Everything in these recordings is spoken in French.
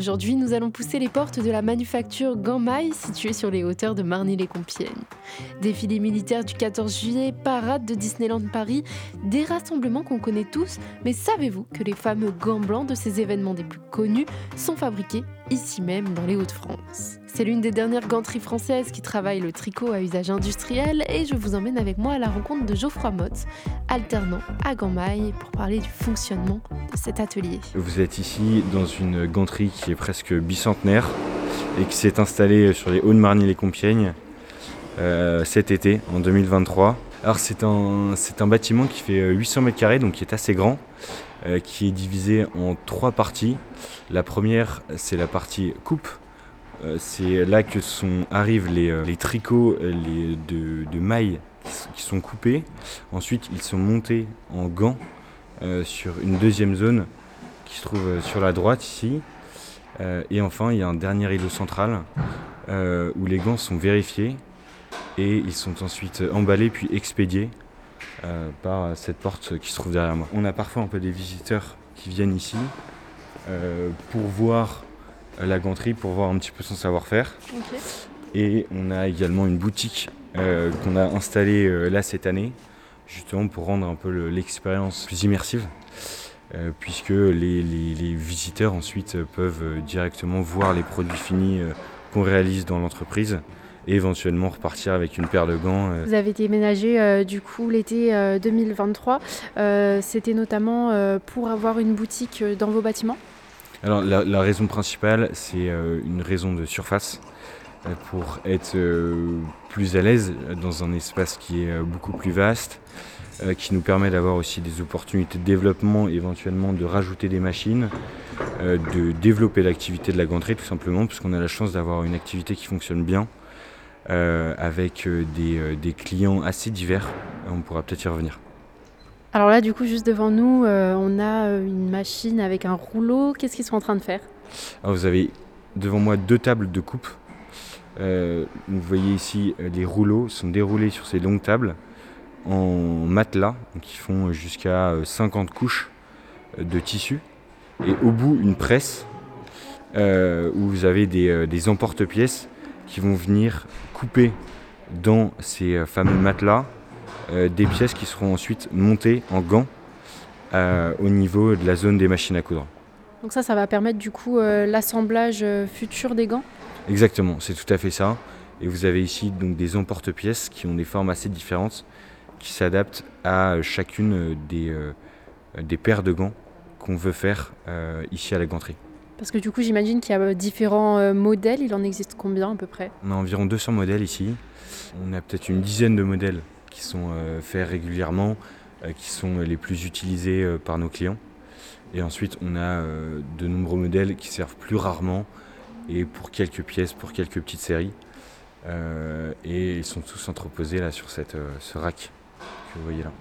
Aujourd'hui, nous allons pousser les portes de la manufacture Gamay, située sur les hauteurs de Marny-les-Compiègnes. Défilé militaire du 14 juillet, parade de Disneyland Paris, des rassemblements qu'on connaît tous, mais savez-vous que les fameux gants blancs de ces événements des plus connus sont fabriqués ici même dans les Hauts-de-France C'est l'une des dernières ganteries françaises qui travaille le tricot à usage industriel et je vous emmène avec moi à la rencontre de Geoffroy Mott, alternant à Gambay, pour parler du fonctionnement de cet atelier. Vous êtes ici dans une ganterie qui est presque bicentenaire et qui s'est installée sur les Hauts-de-Marny-les-Compiègnes euh, cet été, en 2023. Alors c'est un, c'est un bâtiment qui fait 800 mètres carrés, donc qui est assez grand, euh, qui est divisé en trois parties. La première, c'est la partie coupe. Euh, c'est là que sont, arrivent les, les tricots les, de, de mailles qui sont coupés. Ensuite, ils sont montés en gants sur une deuxième zone qui se trouve sur la droite ici. et enfin, il y a un dernier îlot central où les gants sont vérifiés et ils sont ensuite emballés puis expédiés euh, par cette porte qui se trouve derrière moi. On a parfois un peu des visiteurs qui viennent ici euh, pour voir la ganterie, pour voir un petit peu son savoir-faire. Et on a également une boutique euh, qu'on a installée là cette année, justement pour rendre un peu l'expérience plus immersive. puisque les, les, visiteurs ensuite peuvent directement voir les produits finis qu'on réalise dans l'entreprise et éventuellement repartir avec une paire de gants. Euh. Vous avez déménagé euh, du coup l'été 2023. Euh, c'était notamment pour avoir une boutique dans vos bâtiments? Alors la, raison principale, c'est une raison de surface pour être plus à l'aise dans un espace qui est beaucoup plus vaste, qui nous permet d'avoir aussi des opportunités de développement, éventuellement de rajouter des machines, de développer l'activité de la ganterie tout simplement, puisqu'on a la chance d'avoir une activité qui fonctionne bien avec euh, euh, des, clients assez divers. On pourra peut-être y revenir. Alors là, du coup, juste devant nous, on a une machine avec un rouleau. Qu'est-ce qu'ils sont en train de faire? Alors, Vous avez devant moi deux tables de coupe. vous voyez ici, les rouleaux sont déroulés sur ces longues tables en matelas, qui font jusqu'à 50 couches de tissu. Et au bout, une presse où vous avez des, des emporte-pièces qui vont venir couper dans ces euh, fameux matelas euh, des pièces qui seront ensuite montées en gants euh, au niveau de la zone des machines à coudre. Donc ça, ça va permettre du coup l'assemblage futur des gants? Exactement, c'est tout à fait ça. Et vous avez ici donc des emporte-pièces qui ont des formes assez différentes, qui s'adaptent à chacune des, des paires de gants qu'on veut faire ici à la ganterie. Parce que du coup, j'imagine qu'il y a euh, différents euh, modèles. Il en existe combien à peu près? On a environ 200 modèles ici. On a peut-être une dizaine de modèles qui sont euh, faits régulièrement, qui sont les plus utilisés par nos clients. Et ensuite, on a de nombreux modèles qui servent plus rarement et pour quelques pièces, pour quelques petites séries. et ils sont tous entreposés là sur cette, ce rack que vous voyez là.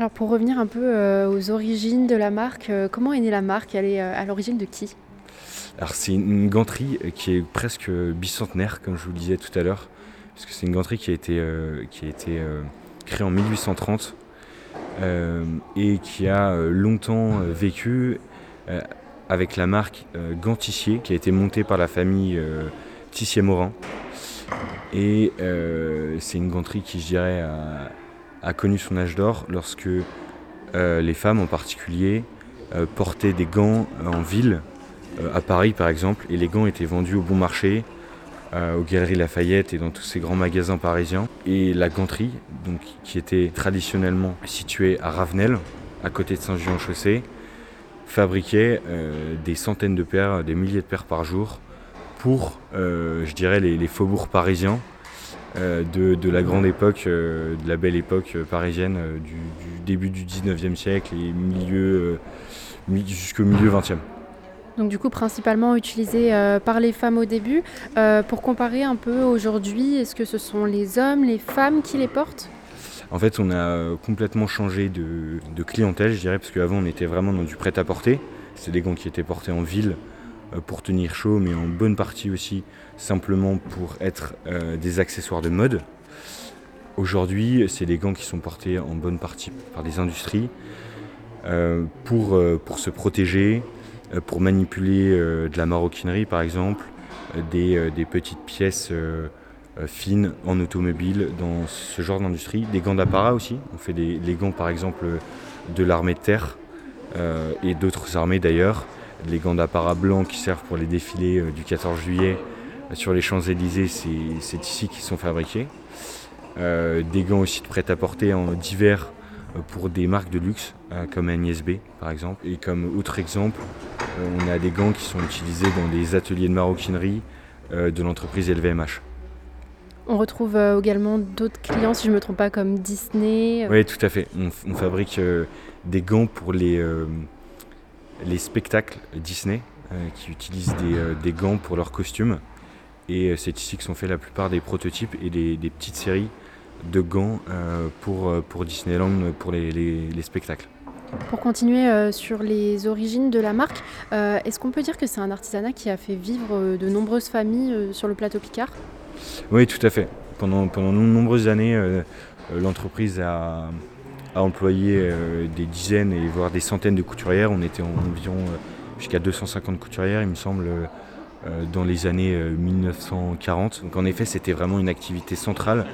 Alors pour revenir un peu euh, aux origines de la marque, euh, comment est née la marque? Elle est euh, à l'origine de qui? Alors c'est une ganterie qui est presque bicentenaire, comme je vous le disais tout à l'heure, puisque c'est une ganterie qui a été, qui a été créée en 1830 et qui a longtemps vécu avec la marque Gantissier, qui a été montée par la famille Tissier-Morin. Et c'est une ganterie qui, je dirais, a a connu son âge d'or lorsque euh, les femmes en particulier euh, portaient des gants en ville, euh, à Paris par exemple, et les gants étaient vendus au bon marché, aux Galeries Lafayette et dans tous ces grands magasins parisiens. Et la ganterie, qui était traditionnellement située à Ravenel, à côté de Saint-Jean-Chaussée, fabriquait des centaines de paires, des milliers de paires par jour pour, je dirais, les faubourgs parisiens euh, de, la grande époque, euh, de la belle époque euh, parisienne du, début du 19e siècle et milieu, jusqu'au milieu 20e. Donc du coup principalement utilisé par les femmes au début. pour comparer un peu aujourd'hui, est-ce que ce sont les hommes, les femmes qui les portent? En fait on a complètement changé de, de clientèle je dirais, parce qu'avant on était vraiment dans du prêt-à-porter. C'était des gants qui étaient portés en ville pour tenir chaud, mais en bonne partie aussi simplement pour être euh, des accessoires de mode. Aujourd'hui, c'est des gants qui sont portés en bonne partie par des industries euh, pour, pour se protéger, pour manipuler de la maroquinerie par exemple, des, petites pièces fines en automobile dans ce genre d'industrie, des gants d'apparat aussi. On fait des, les gants par exemple de l'armée de terre et d'autres armées d'ailleurs, les gants d'apparat blancs qui servent pour les défilés du 14 juillet sur les Champs-Élysées, c'est ici qu'ils sont fabriqués. des gants aussi de prêt-à-porter en divers pour des marques de luxe euh, comme Agnès B par exemple. Et comme autre exemple, euh, on a des gants qui sont utilisés dans des ateliers de maroquinerie euh, de l'entreprise LVMH. On retrouve également d'autres clients, si je ne me trompe pas, comme Disney. Oui, tout à fait. On, fabrique des gants pour les, les spectacles Disney qui utilisent des, gants pour leurs costumes. Et c'est ici que sont faits la plupart des prototypes et des petites séries de gants euh, pour, euh, pour Disneyland, pour les, spectacles. Pour continuer euh, sur les origines de la marque, est-ce qu'on peut dire que c'est un artisanat qui a fait vivre de nombreuses familles sur le plateau Picard? Oui, tout à fait. Pendant, pendant de nombreuses années, l'entreprise a, a, employé des dizaines et voire des centaines de couturières. On était environ jusqu'à 250 couturières, il me semble, dans les années 1940. Donc en effet, c'était vraiment une activité centrale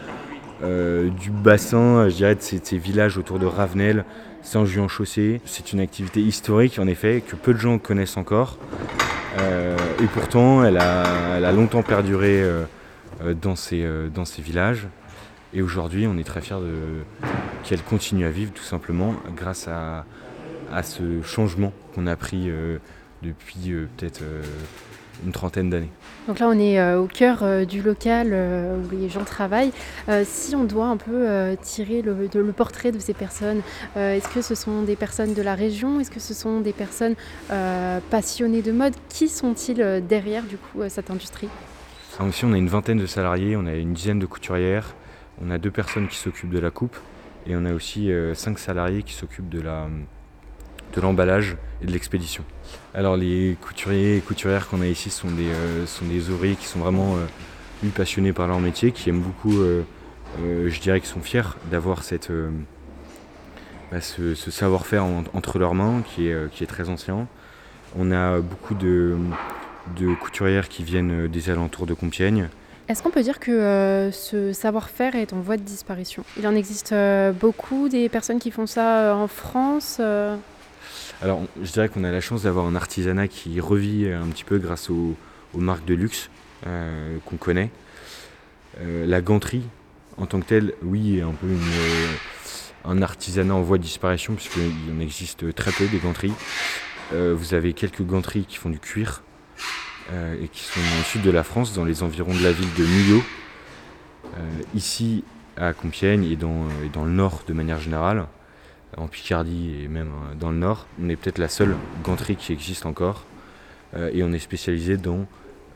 euh, du bassin, je dirais, de ces, villages autour de Ravenel, Saint-Juan-Chaussée. C'est une activité historique, en effet, que peu de gens connaissent encore. Euh, et pourtant, elle a, longtemps perduré euh, dans ces villages. Et aujourd'hui, on est très fiers qu'elle continue à vivre, tout simplement, grâce à, à ce changement qu'on a pris depuis peut-être une trentaine d'années. Donc là, on est euh, au cœur euh, du local euh, où les gens travaillent. si on doit un peu tirer le, le, portrait de ces personnes, est-ce que ce sont des personnes de la région? Est-ce que ce sont des personnes passionnées de mode? Qui sont-ils derrière du coup cette industrie? Ici, on a une vingtaine de salariés, on a une dizaine de couturières, on a deux personnes qui s'occupent de la coupe et on a aussi cinq salariés qui s'occupent de la de l'emballage et de l'expédition. Alors les couturiers et couturières qu'on a ici sont des, euh, ouvriers qui sont vraiment euh, passionnés par leur métier, qui aiment beaucoup, euh, je dirais qu'ils sont fiers d'avoir bah, ce, savoir-faire entre leurs mains qui est, très ancien. On a beaucoup de couturières qui viennent des alentours de Compiègne. Est-ce qu'on peut dire que ce savoir-faire est en voie de disparition? Il en existe beaucoup des personnes qui font ça en France alors, je dirais qu'on a la chance d'avoir un artisanat qui revit un petit peu grâce aux, marques de luxe euh, qu'on connaît. Euh, la ganterie, en tant que telle, oui, est un peu euh, un artisanat en voie de disparition, puisqu'il en existe très peu des ganteries. vous avez quelques ganteries qui font du cuir et qui sont au sud de la France, dans les environs de la ville de Millau. ici, à Compiègne et dans, et dans le nord de manière générale, en Picardie et même euh, dans le nord. On est peut-être la seule ganterie qui existe encore. Euh, et on est spécialisé dans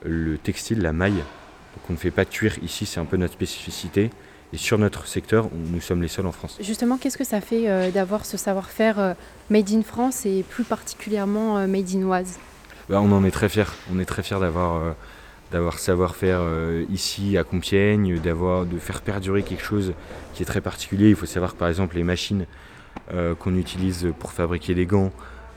le textile, la maille. Donc on ne fait pas de cuir ici, c'est un peu notre spécificité. Et sur notre secteur, nous sommes les seuls en France. Justement, qu'est-ce que ça fait euh, d'avoir ce savoir-faire made in France et plus particulièrement made in Oise? Bah, On en est très fiers. On est très fiers d'avoir d'avoir savoir-faire ici à Compiègne, de faire perdurer quelque chose qui est très particulier. Il faut savoir que par exemple les machines euh, qu'on utilise pour fabriquer les gants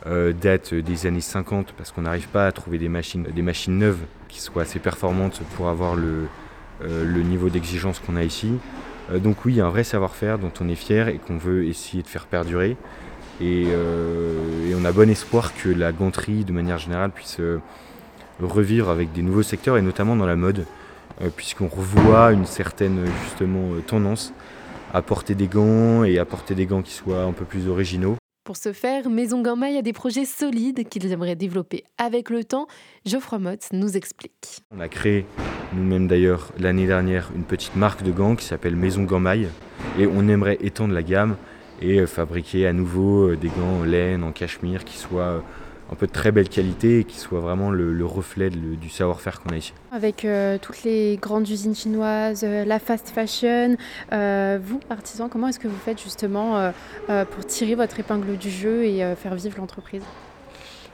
euh, datent des années 50 parce qu'on n'arrive pas à trouver des machines, neuves qui soient assez performantes pour avoir le, euh, le niveau d'exigence qu'on a ici. donc oui, il y a un vrai savoir-faire dont on est fier et qu'on veut essayer de faire perdurer. Et, et, on a bon espoir que la ganterie, de manière générale, puisse revivre avec des nouveaux secteurs et notamment dans la mode, puisqu'on revoit une certaine justement tendance à porter des gants et à porter des gants qui soient un peu plus originaux. Pour ce faire, Maison Gamay a des projets solides qu'ils aimeraient développer avec le temps. Geoffroy Mott nous explique. On a créé nous-mêmes d'ailleurs l'année dernière une petite marque de gants qui s'appelle Maison Gamay et on aimerait étendre la gamme et fabriquer à nouveau euh, des gants en laine, en cachemire qui soient euh, un peu de très belle qualité et qui soit vraiment le, reflet du savoir-faire qu'on a ici. Avec euh, toutes les grandes usines chinoises, euh, la fast fashion, euh, vous, artisans, comment est-ce que vous faites justement pour tirer votre épingle du jeu et faire vivre l'entreprise?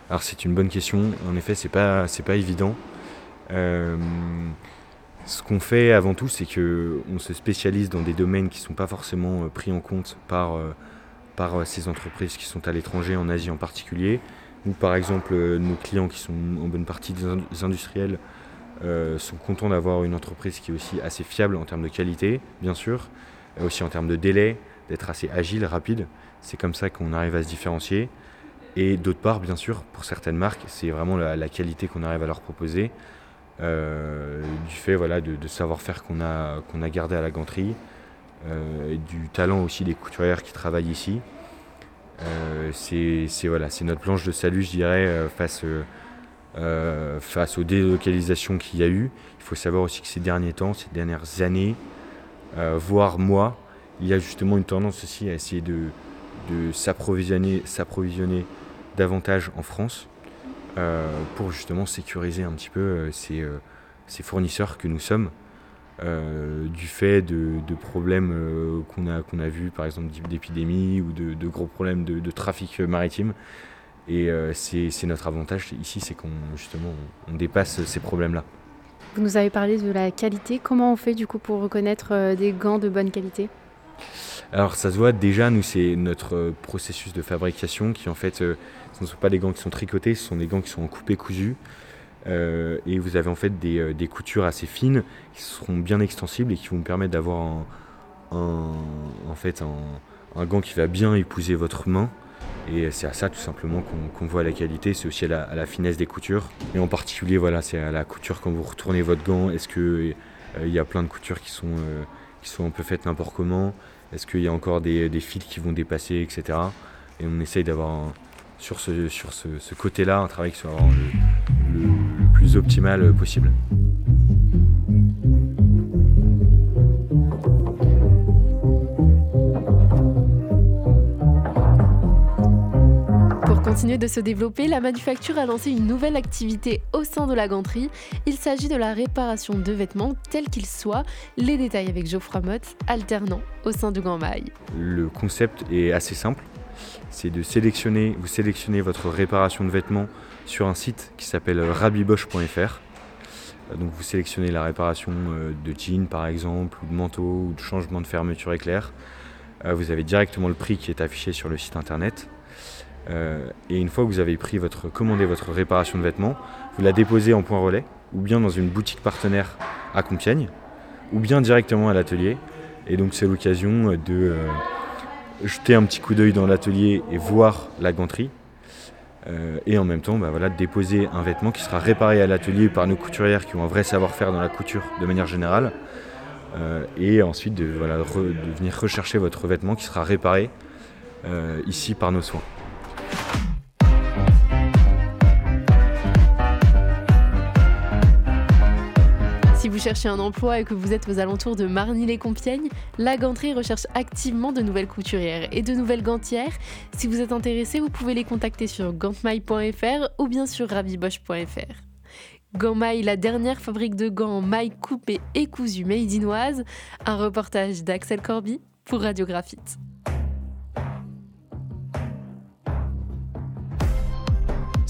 Alors c'est une bonne question. En effet, c'est pas c'est pas évident. Ce qu'on fait avant tout, c'est que on se spécialise dans des domaines qui ne sont pas forcément pris en compte par par ces entreprises qui sont à l'étranger, en Asie en particulier. Ou par exemple, nos clients qui sont en bonne partie des industriels sont contents d'avoir une entreprise qui est aussi assez fiable en termes de qualité, bien sûr, aussi en termes de délai, d'être assez agile, rapide. C'est comme ça qu'on arrive à se différencier. Et d'autre part, bien sûr, pour certaines marques, c'est vraiment la, qualité qu'on arrive à leur proposer, euh, du fait voilà, de, savoir-faire qu'on a, qu'on a gardé à la ganterie, euh, et du talent aussi des couturières qui travaillent ici. Euh, c'est voilà, notre planche de salut, je dirais, face, face aux délocalisations qu'il y a eu. Il faut savoir aussi que ces derniers temps, ces dernières années, voire mois, il y a justement une tendance aussi à essayer de, de s'approvisionner, davantage en France euh, pour justement sécuriser un petit peu euh, ces, euh, ces, fournisseurs que nous sommes. du fait de, problèmes qu'on a, qu'on a vus, par exemple d'épidémie ou de, gros problèmes de, trafic maritime. Et c'est notre avantage ici, c'est qu'on justement on dépasse ces problèmes-là. Vous nous avez parlé de la qualité. Comment on fait du coup pour reconnaître des gants de bonne qualité? Alors ça se voit déjà, nous c'est notre euh, processus de fabrication qui en fait, euh, ce ne sont pas des gants qui sont tricotés, ce sont des gants qui sont coupés cousus. Euh, et vous avez en fait des, coutures assez fines qui seront bien extensibles et qui vont vous permettre d'avoir un, en fait un, gant qui va bien épouser votre main. Et c'est à ça tout simplement qu'on voit la qualité, c'est aussi à la, finesse des coutures. Et en particulier, voilà, c'est à la couture quand vous retournez votre gant. Est-ce qu'il il y a plein de coutures qui sont, qui sont un peu faites n'importe comment? Est-ce qu'il y a encore des, fils qui vont dépasser, etc. Et on essaye d'avoir sur ce, côté-là un travail qui soit le plus optimal possible. Continuer de se développer, la manufacture a lancé une nouvelle activité au sein de la ganterie. Il s'agit de la réparation de vêtements tels qu'ils soient. Les détails avec Geoffroy Mott, alternant au sein du Grand Le concept est assez simple. C'est de sélectionner, vous sélectionnez votre réparation de vêtements sur un site qui s'appelle rabibosch.fr. Donc vous sélectionnez la réparation euh, de jeans par exemple, ou de manteau, ou de changement de fermeture éclair. Euh, vous avez directement le prix qui est affiché sur le site internet. Euh, et une fois que vous avez pris votre, commandé votre réparation de vêtements, vous la déposez en point relais, ou bien dans une boutique partenaire à Compiègne, ou bien directement à l'atelier. Et donc c'est l'occasion de euh, jeter un petit coup d'œil dans l'atelier et voir la ganterie. Euh, et en même temps, bah déposer un vêtement qui sera réparé à l'atelier par nos couturières qui ont un vrai savoir-faire dans la couture de manière générale. et ensuite de, venir rechercher votre vêtement qui sera réparé ici par nos soins. Vous cherchez un emploi et que vous êtes aux alentours de Marny-les-Compiègnes, la ganterie recherche activement de nouvelles couturières et de nouvelles gantières. Si vous êtes intéressé, vous pouvez les contacter sur gantmail.fr ou bien sur ravibosch.fr. Gantmail, la dernière fabrique de gants en maille coupée et cousue made in Un reportage d'Axel Corby pour Radiographite.